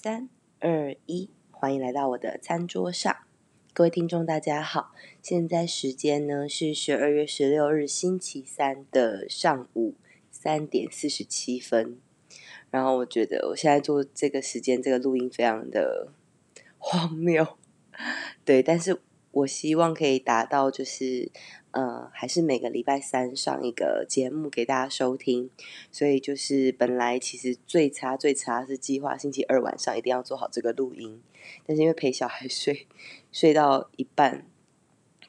三二一，欢迎来到我的餐桌上，各位听众大家好，现在时间呢是十二月十六日星期三的上午三点四十七分，然后我觉得我现在做这个时间这个录音非常的荒谬，对，但是我希望可以达到就是。呃，还是每个礼拜三上一个节目给大家收听，所以就是本来其实最差最差是计划星期二晚上一定要做好这个录音，但是因为陪小孩睡睡到一半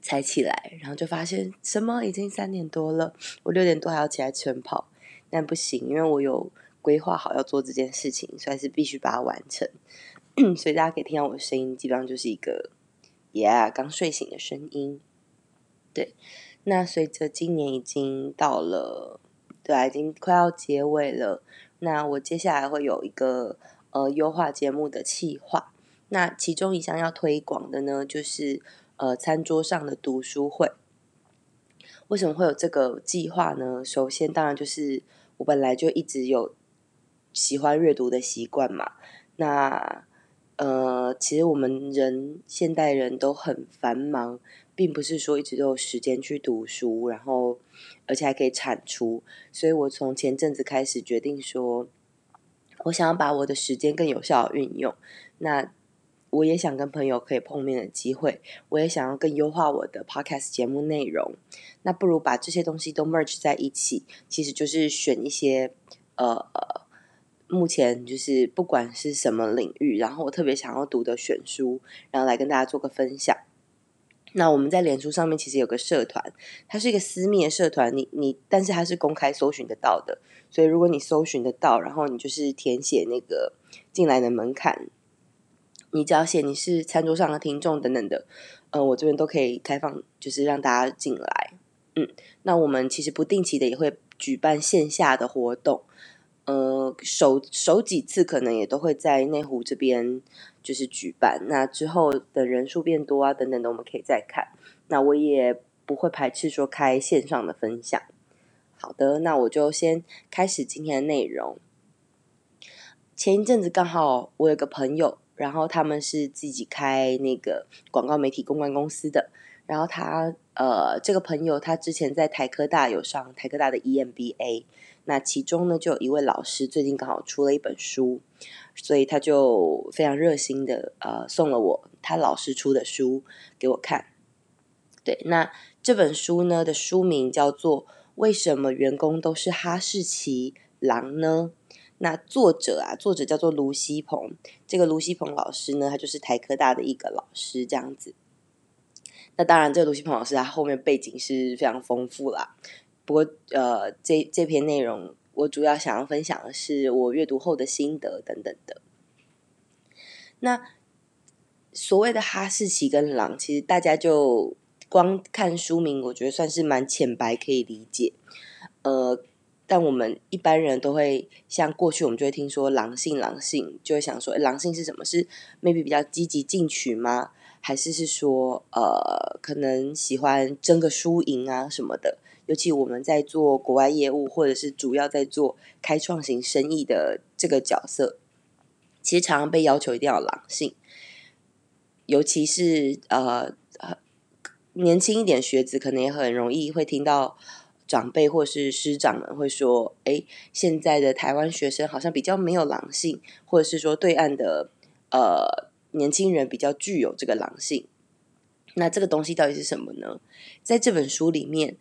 才起来，然后就发现什么已经三点多了，我六点多还要起来晨跑，但不行，因为我有规划好要做这件事情，所以是必须把它完成。所以大家可以听到我的声音，基本上就是一个 yeah 刚睡醒的声音。对，那随着今年已经到了，对啊，已经快要结尾了。那我接下来会有一个呃优化节目的企划。那其中一项要推广的呢，就是呃餐桌上的读书会。为什么会有这个计划呢？首先，当然就是我本来就一直有喜欢阅读的习惯嘛。那呃，其实我们人现代人都很繁忙。并不是说一直都有时间去读书，然后而且还可以产出，所以我从前阵子开始决定说，我想要把我的时间更有效的运用。那我也想跟朋友可以碰面的机会，我也想要更优化我的 podcast 节目内容。那不如把这些东西都 merge 在一起，其实就是选一些呃，目前就是不管是什么领域，然后我特别想要读的选书，然后来跟大家做个分享。那我们在脸书上面其实有个社团，它是一个私密的社团，你你，但是它是公开搜寻得到的，所以如果你搜寻得到，然后你就是填写那个进来的门槛，你只要写你是餐桌上的听众等等的，呃，我这边都可以开放，就是让大家进来。嗯，那我们其实不定期的也会举办线下的活动。呃，首首几次可能也都会在内湖这边就是举办，那之后的人数变多啊等等的，我们可以再看。那我也不会排斥说开线上的分享。好的，那我就先开始今天的内容。前一阵子刚好我有个朋友，然后他们是自己开那个广告媒体公关公司的，然后他呃这个朋友他之前在台科大有上台科大的 EMBA。那其中呢，就有一位老师最近刚好出了一本书，所以他就非常热心的呃送了我他老师出的书给我看。对，那这本书呢的书名叫做《为什么员工都是哈士奇狼呢》？那作者啊，作者叫做卢西鹏。这个卢西鹏老师呢，他就是台科大的一个老师，这样子。那当然，这个卢西鹏老师他后面背景是非常丰富啦。不过，呃，这这篇内容我主要想要分享的是我阅读后的心得等等的。那所谓的哈士奇跟狼，其实大家就光看书名，我觉得算是蛮浅白可以理解。呃，但我们一般人都会像过去我们就会听说狼性，狼性就会想说，狼性是什么？是 maybe 比较积极进取吗？还是是说，呃，可能喜欢争个输赢啊什么的？尤其我们在做国外业务，或者是主要在做开创型生意的这个角色，其实常常被要求一定要狼性。尤其是呃年轻一点学子，可能也很容易会听到长辈或是师长们会说：“哎，现在的台湾学生好像比较没有狼性，或者是说对岸的呃年轻人比较具有这个狼性。”那这个东西到底是什么呢？在这本书里面。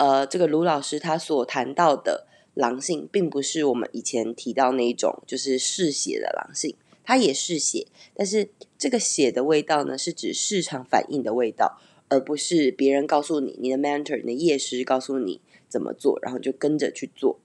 呃，这个卢老师他所谈到的狼性，并不是我们以前提到那一种，就是嗜血的狼性，它也嗜血，但是这个血的味道呢，是指市场反应的味道，而不是别人告诉你，你的 mentor、你的业师告诉你怎么做，然后就跟着去做。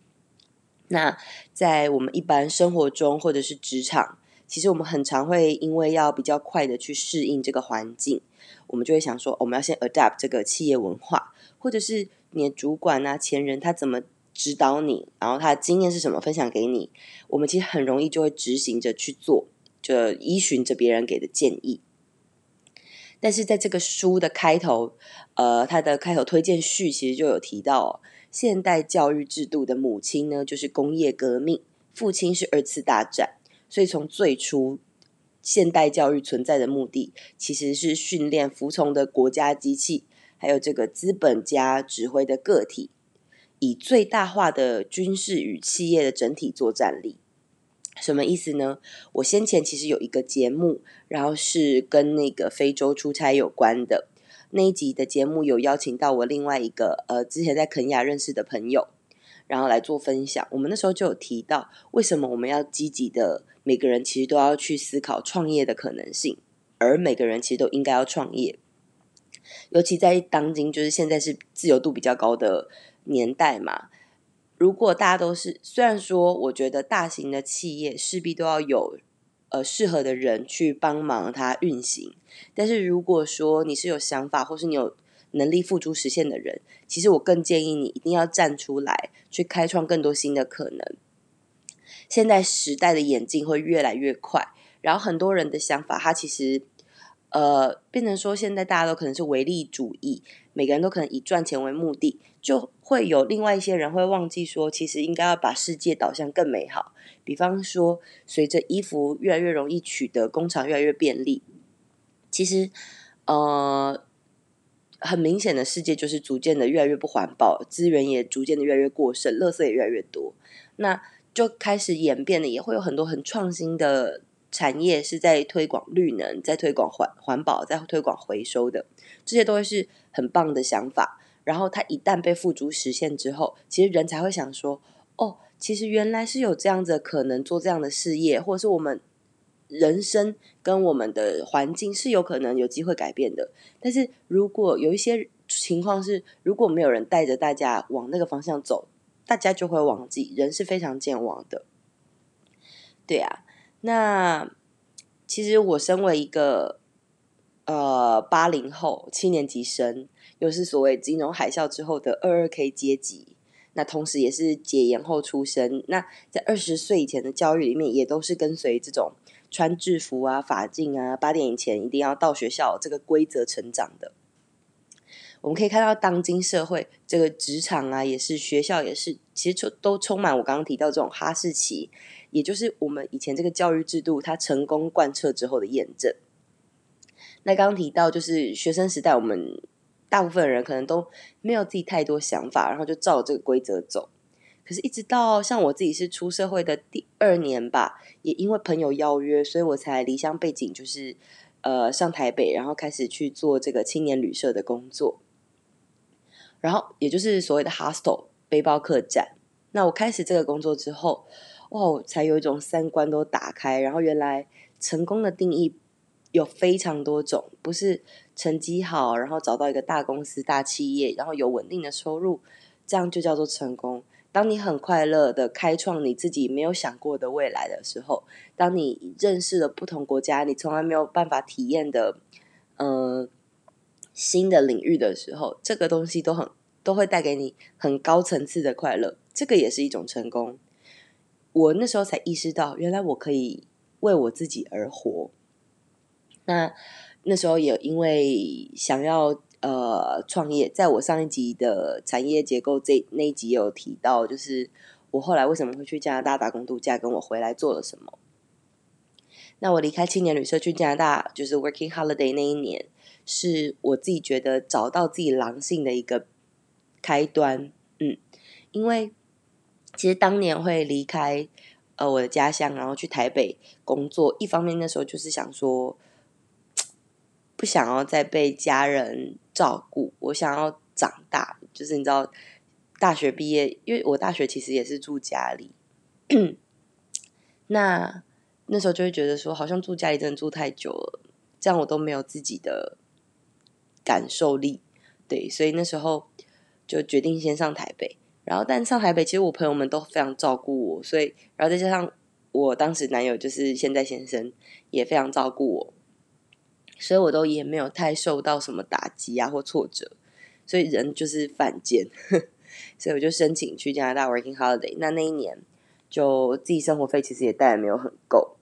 那在我们一般生活中或者是职场，其实我们很常会因为要比较快的去适应这个环境，我们就会想说，我们要先 adapt 这个企业文化，或者是。你的主管啊，前人他怎么指导你？然后他的经验是什么？分享给你。我们其实很容易就会执行着去做，就依循着别人给的建议。但是在这个书的开头，呃，他的开头推荐序其实就有提到，现代教育制度的母亲呢，就是工业革命，父亲是二次大战。所以从最初现代教育存在的目的，其实是训练服从的国家机器，还有这个资本家指挥的个体，以最大化的军事与企业的整体作战力。什么意思呢？我先前其实有一个节目，然后是跟那个非洲出差有关的。那一集的节目有邀请到我另外一个呃之前在肯亚认识的朋友，然后来做分享。我们那时候就有提到，为什么我们要积极的，每个人其实都要去思考创业的可能性，而每个人其实都应该要创业。尤其在当今，就是现在是自由度比较高的年代嘛。如果大家都是，虽然说我觉得大型的企业势必都要有。呃，适合的人去帮忙它运行。但是如果说你是有想法，或是你有能力付诸实现的人，其实我更建议你一定要站出来，去开创更多新的可能。现在时代的演进会越来越快，然后很多人的想法，它其实呃，变成说现在大家都可能是唯利主义，每个人都可能以赚钱为目的，就会有另外一些人会忘记说，其实应该要把世界导向更美好。比方说，随着衣服越来越容易取得，工厂越来越便利，其实，呃，很明显的世界就是逐渐的越来越不环保，资源也逐渐的越来越过剩，垃圾也越来越多，那就开始演变的，也会有很多很创新的产业是在推广绿能，在推广环环保，在推广回收的，这些都会是很棒的想法。然后它一旦被付诸实现之后，其实人才会想说，哦。其实原来是有这样子可能做这样的事业，或者是我们人生跟我们的环境是有可能有机会改变的。但是如果有一些情况是，如果没有人带着大家往那个方向走，大家就会忘记，人是非常健忘的。对啊，那其实我身为一个呃八零后七年级生，又是所谓金融海啸之后的二二 K 阶级。那同时也是解严后出生，那在二十岁以前的教育里面，也都是跟随这种穿制服啊、法镜啊、八点以前一定要到学校这个规则成长的。我们可以看到，当今社会这个职场啊，也是学校也是，其实都充满我刚刚提到这种哈士奇，也就是我们以前这个教育制度它成功贯彻之后的验证。那刚刚提到就是学生时代我们。大部分人可能都没有自己太多想法，然后就照这个规则走。可是，一直到像我自己是出社会的第二年吧，也因为朋友邀约，所以我才离乡背井，就是呃上台北，然后开始去做这个青年旅社的工作。然后，也就是所谓的 hostel 背包客栈。那我开始这个工作之后，哦，才有一种三观都打开。然后，原来成功的定义有非常多种，不是。成绩好，然后找到一个大公司、大企业，然后有稳定的收入，这样就叫做成功。当你很快乐的开创你自己没有想过的未来的时候，当你认识了不同国家，你从来没有办法体验的，呃，新的领域的时候，这个东西都很都会带给你很高层次的快乐，这个也是一种成功。我那时候才意识到，原来我可以为我自己而活。那。那时候也因为想要呃创业，在我上一集的产业结构这那一集有提到，就是我后来为什么会去加拿大打工度假，跟我回来做了什么。那我离开青年旅社去加拿大，就是 working holiday 那一年，是我自己觉得找到自己狼性的一个开端。嗯，因为其实当年会离开呃我的家乡，然后去台北工作，一方面那时候就是想说。不想要再被家人照顾，我想要长大。就是你知道，大学毕业，因为我大学其实也是住家里，那那时候就会觉得说，好像住家里真的住太久了，这样我都没有自己的感受力。对，所以那时候就决定先上台北。然后，但上台北，其实我朋友们都非常照顾我，所以，然后再加上我当时男友就是现在先生，也非常照顾我。所以我都也没有太受到什么打击啊或挫折，所以人就是犯贱，所以我就申请去加拿大 working holiday。那那一年就自己生活费其实也带的没有很够，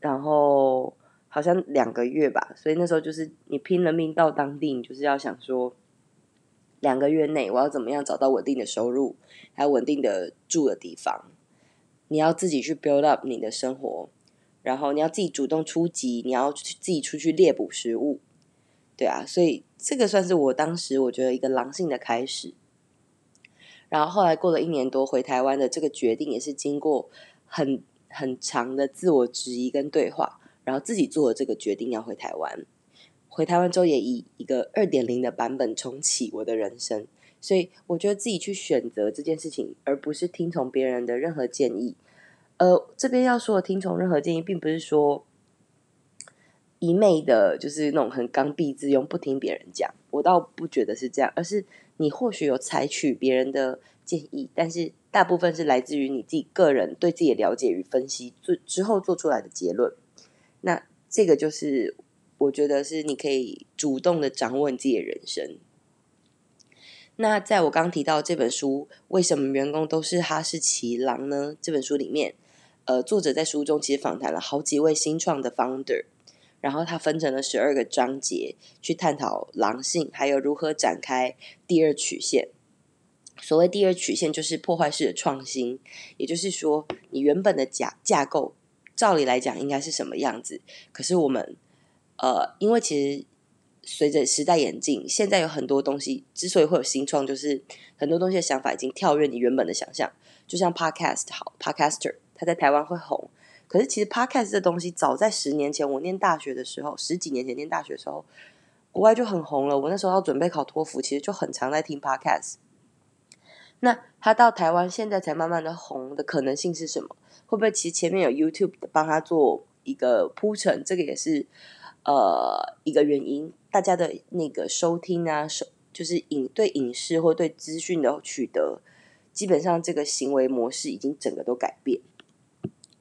然后好像两个月吧，所以那时候就是你拼了命到当地，你就是要想说两个月内我要怎么样找到稳定的收入，还有稳定的住的地方。你要自己去 build up 你的生活，然后你要自己主动出击，你要自己出去猎捕食物，对啊，所以这个算是我当时我觉得一个狼性的开始。然后后来过了一年多回台湾的这个决定，也是经过很很长的自我质疑跟对话，然后自己做了这个决定要回台湾。回台湾之后也以一个二点零的版本重启我的人生，所以我觉得自己去选择这件事情，而不是听从别人的任何建议。呃，这边要说的听从任何建议，并不是说一昧的，就是那种很刚愎自用，不听别人讲。我倒不觉得是这样，而是你或许有采取别人的建议，但是大部分是来自于你自己个人对自己的了解与分析，做之后做出来的结论。那这个就是。我觉得是你可以主动的掌握你自己的人生。那在我刚提到这本书，为什么员工都是哈士奇狼呢？这本书里面，呃，作者在书中其实访谈了好几位新创的 founder，然后他分成了十二个章节去探讨狼性，还有如何展开第二曲线。所谓第二曲线，就是破坏式的创新，也就是说，你原本的架架构，照理来讲应该是什么样子，可是我们。呃，因为其实随着时代演进，现在有很多东西之所以会有新创，就是很多东西的想法已经跳跃你原本的想象。就像 Podcast 好，Podcaster 他在台湾会红，可是其实 Podcast 这东西早在十年前，我念大学的时候，十几年前念大学的时候，国外就很红了。我那时候要准备考托福，其实就很常在听 Podcast。那他到台湾现在才慢慢的红的可能性是什么？会不会其实前面有 YouTube 帮他做一个铺陈？这个也是。呃，一个原因，大家的那个收听啊，收就是影对影视或对资讯的取得，基本上这个行为模式已经整个都改变，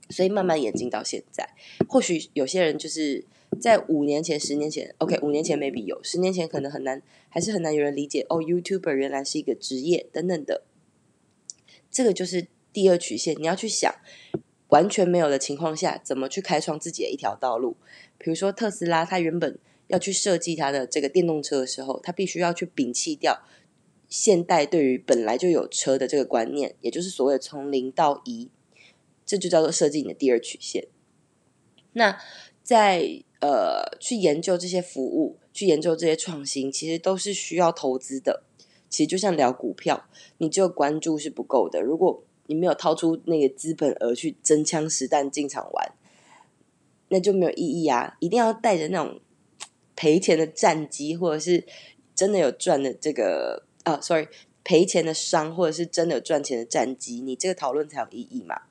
所以慢慢演进到现在。或许有些人就是在五年前、十年前，OK，五年前 maybe 有，十年前可能很难，还是很难有人理解哦，YouTuber 原来是一个职业等等的。这个就是第二曲线，你要去想，完全没有的情况下，怎么去开创自己的一条道路。比如说特斯拉，它原本要去设计它的这个电动车的时候，它必须要去摒弃掉现代对于本来就有车的这个观念，也就是所谓从零到一，这就叫做设计你的第二曲线。那在呃去研究这些服务，去研究这些创新，其实都是需要投资的。其实就像聊股票，你只有关注是不够的，如果你没有掏出那个资本额去真枪实弹进场玩。那就没有意义啊！一定要带着那种赔钱的战机，或者是真的有赚的这个啊，sorry，赔钱的商，或者是真的有赚钱的战机，你这个讨论才有意义嘛。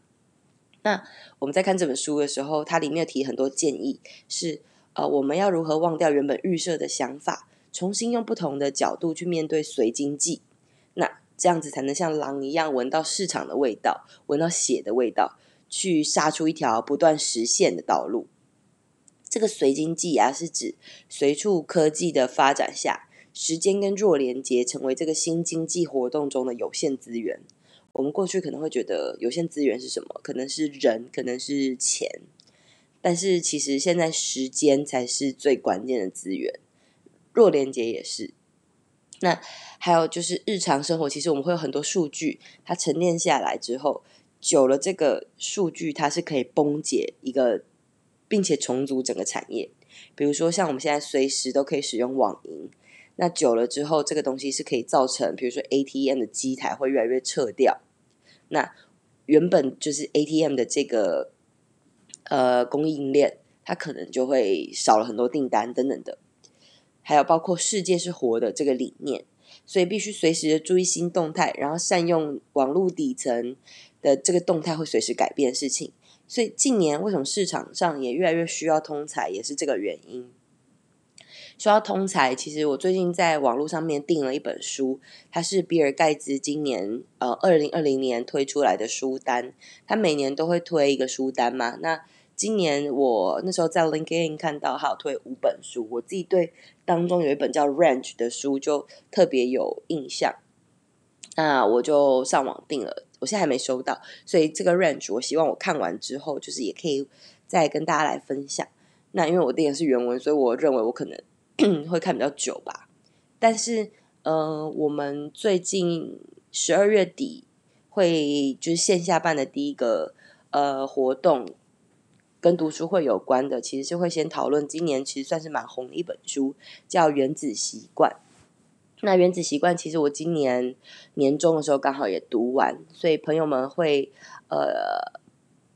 那我们在看这本书的时候，它里面有提很多建议，是呃，我们要如何忘掉原本预设的想法，重新用不同的角度去面对随经济，那这样子才能像狼一样闻到市场的味道，闻到血的味道。去杀出一条不断实现的道路。这个随经济啊，是指随处科技的发展下，时间跟弱连接成为这个新经济活动中的有限资源。我们过去可能会觉得有限资源是什么？可能是人，可能是钱。但是其实现在时间才是最关键的资源，弱连接也是。那还有就是日常生活，其实我们会有很多数据，它沉淀下来之后。久了，这个数据它是可以崩解一个，并且重组整个产业。比如说，像我们现在随时都可以使用网银，那久了之后，这个东西是可以造成，比如说 ATM 的机台会越来越撤掉。那原本就是 ATM 的这个呃供应链，它可能就会少了很多订单等等的。还有包括世界是活的这个理念，所以必须随时注意新动态，然后善用网络底层。的这个动态会随时改变事情，所以近年为什么市场上也越来越需要通才，也是这个原因。说到通才，其实我最近在网络上面订了一本书，它是比尔盖茨今年呃二零二零年推出来的书单，他每年都会推一个书单嘛。那今年我那时候在 LinkedIn 看到他有推五本书，我自己对当中有一本叫 Range 的书就特别有印象，那我就上网订了。我现在还没收到，所以这个 range 我希望我看完之后，就是也可以再跟大家来分享。那因为我订的是原文，所以我认为我可能 会看比较久吧。但是，呃，我们最近十二月底会就是线下办的第一个呃活动跟读书会有关的，其实是会先讨论今年其实算是蛮红的一本书，叫《原子习惯》。那《原子习惯》其实我今年年中的时候刚好也读完，所以朋友们会呃，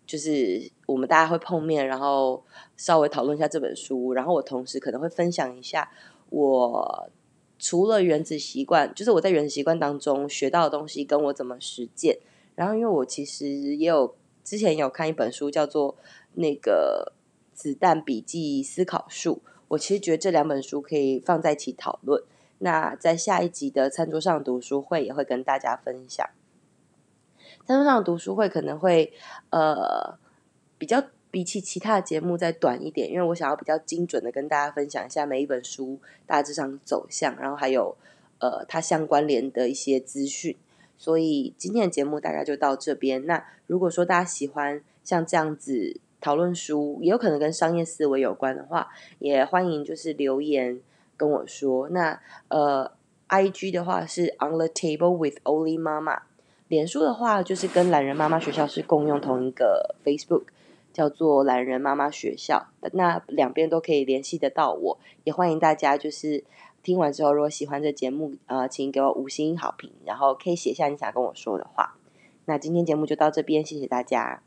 就是我们大家会碰面，然后稍微讨论一下这本书，然后我同时可能会分享一下我除了《原子习惯》，就是我在《原子习惯》当中学到的东西，跟我怎么实践。然后因为我其实也有之前有看一本书，叫做那个《子弹笔记思考术》，我其实觉得这两本书可以放在一起讨论。那在下一集的餐桌上读书会也会跟大家分享。餐桌上读书会可能会呃比较比起其他的节目再短一点，因为我想要比较精准的跟大家分享一下每一本书大致上走向，然后还有呃它相关联的一些资讯。所以今天的节目大概就到这边。那如果说大家喜欢像这样子讨论书，也有可能跟商业思维有关的话，也欢迎就是留言。跟我说，那呃，IG 的话是 On the Table with Oli 妈妈，脸书的话就是跟懒人妈妈学校是共用同一个 Facebook，叫做懒人妈妈学校。那两边都可以联系得到我，也欢迎大家就是听完之后，如果喜欢这节目，呃，请给我五星好评，然后可以写下你想跟我说的话。那今天节目就到这边，谢谢大家。